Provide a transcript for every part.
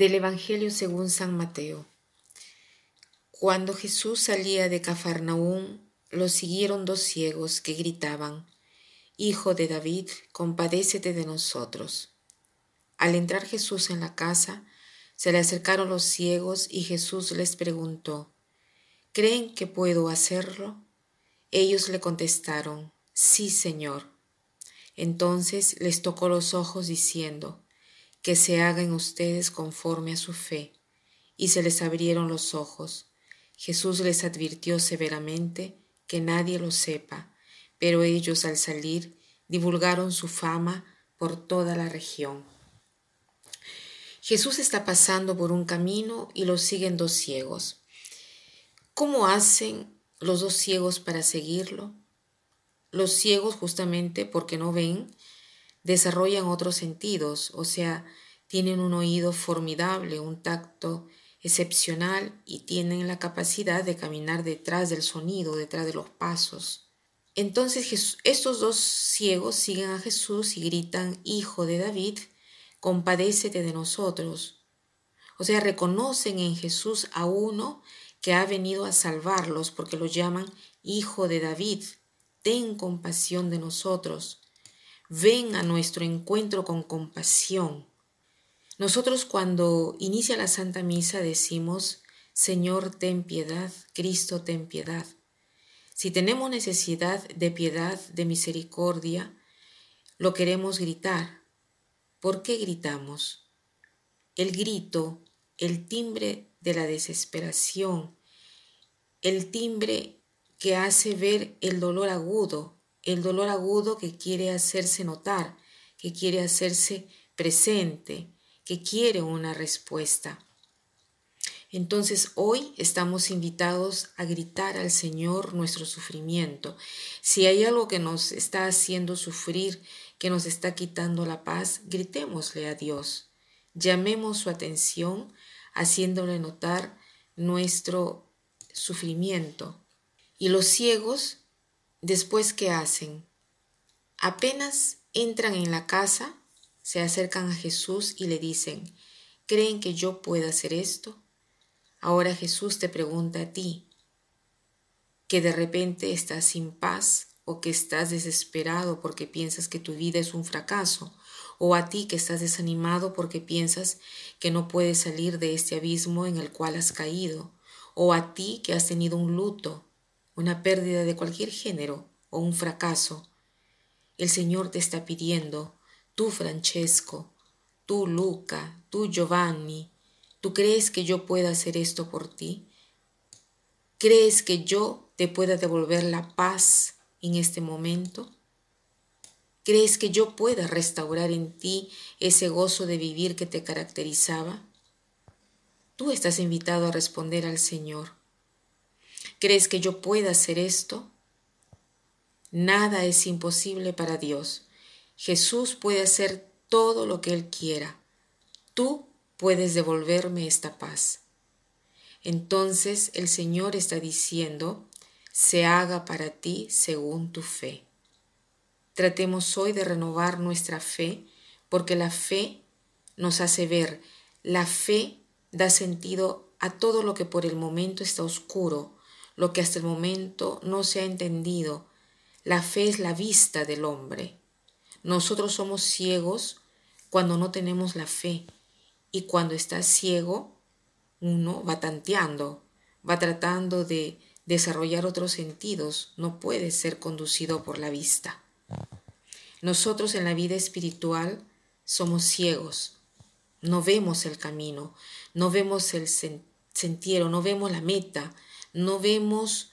Del Evangelio según San Mateo. Cuando Jesús salía de Cafarnaúm, lo siguieron dos ciegos que gritaban, Hijo de David, compadécete de nosotros. Al entrar Jesús en la casa, se le acercaron los ciegos y Jesús les preguntó, ¿Creen que puedo hacerlo? Ellos le contestaron, Sí, Señor. Entonces les tocó los ojos diciendo, que se hagan ustedes conforme a su fe. Y se les abrieron los ojos. Jesús les advirtió severamente que nadie lo sepa, pero ellos al salir divulgaron su fama por toda la región. Jesús está pasando por un camino y lo siguen dos ciegos. ¿Cómo hacen los dos ciegos para seguirlo? Los ciegos justamente porque no ven, desarrollan otros sentidos, o sea, tienen un oído formidable, un tacto excepcional y tienen la capacidad de caminar detrás del sonido, detrás de los pasos. Entonces estos dos ciegos siguen a Jesús y gritan, Hijo de David, compadécete de nosotros. O sea, reconocen en Jesús a uno que ha venido a salvarlos porque lo llaman Hijo de David. Ten compasión de nosotros. Ven a nuestro encuentro con compasión. Nosotros cuando inicia la Santa Misa decimos, Señor, ten piedad, Cristo, ten piedad. Si tenemos necesidad de piedad, de misericordia, lo queremos gritar. ¿Por qué gritamos? El grito, el timbre de la desesperación, el timbre que hace ver el dolor agudo, el dolor agudo que quiere hacerse notar, que quiere hacerse presente, que quiere una respuesta. Entonces hoy estamos invitados a gritar al Señor nuestro sufrimiento. Si hay algo que nos está haciendo sufrir, que nos está quitando la paz, gritémosle a Dios. Llamemos su atención haciéndole notar nuestro sufrimiento. Y los ciegos Después, ¿qué hacen? Apenas entran en la casa, se acercan a Jesús y le dicen, ¿creen que yo pueda hacer esto? Ahora Jesús te pregunta a ti, que de repente estás sin paz o que estás desesperado porque piensas que tu vida es un fracaso, o a ti que estás desanimado porque piensas que no puedes salir de este abismo en el cual has caído, o a ti que has tenido un luto, una pérdida de cualquier género o un fracaso, el Señor te está pidiendo, tú Francesco, tú Luca, tú Giovanni, ¿tú crees que yo pueda hacer esto por ti? ¿Crees que yo te pueda devolver la paz en este momento? ¿Crees que yo pueda restaurar en ti ese gozo de vivir que te caracterizaba? Tú estás invitado a responder al Señor. ¿Crees que yo pueda hacer esto? Nada es imposible para Dios. Jesús puede hacer todo lo que Él quiera. Tú puedes devolverme esta paz. Entonces el Señor está diciendo, se haga para ti según tu fe. Tratemos hoy de renovar nuestra fe, porque la fe nos hace ver, la fe da sentido a todo lo que por el momento está oscuro, lo que hasta el momento no se ha entendido. La fe es la vista del hombre. Nosotros somos ciegos cuando no tenemos la fe y cuando está ciego uno va tanteando, va tratando de desarrollar otros sentidos, no puede ser conducido por la vista. Nosotros en la vida espiritual somos ciegos, no vemos el camino, no vemos el sentiero, no vemos la meta, no vemos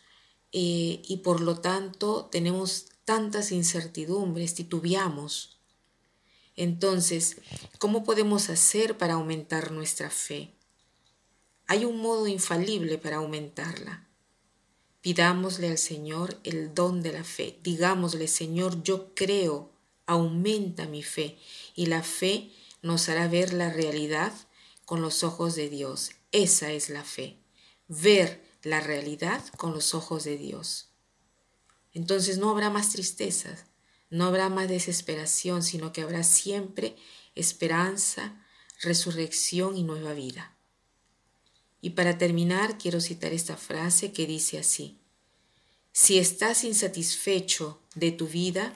eh, y por lo tanto tenemos tantas incertidumbres, titubeamos. Entonces, ¿cómo podemos hacer para aumentar nuestra fe? Hay un modo infalible para aumentarla. Pidámosle al Señor el don de la fe. Digámosle, Señor, yo creo, aumenta mi fe. Y la fe nos hará ver la realidad con los ojos de Dios. Esa es la fe. Ver la realidad con los ojos de Dios. Entonces no habrá más tristezas, no habrá más desesperación, sino que habrá siempre esperanza, resurrección y nueva vida. Y para terminar, quiero citar esta frase que dice así, si estás insatisfecho de tu vida,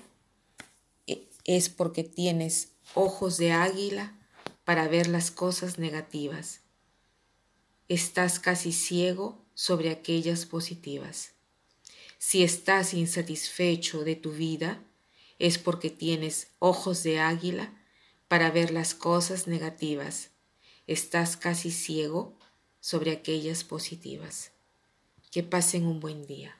e, es porque tienes ojos de águila para ver las cosas negativas. Estás casi ciego sobre aquellas positivas. Si estás insatisfecho de tu vida, es porque tienes ojos de águila para ver las cosas negativas. Estás casi ciego sobre aquellas positivas. Que pasen un buen día.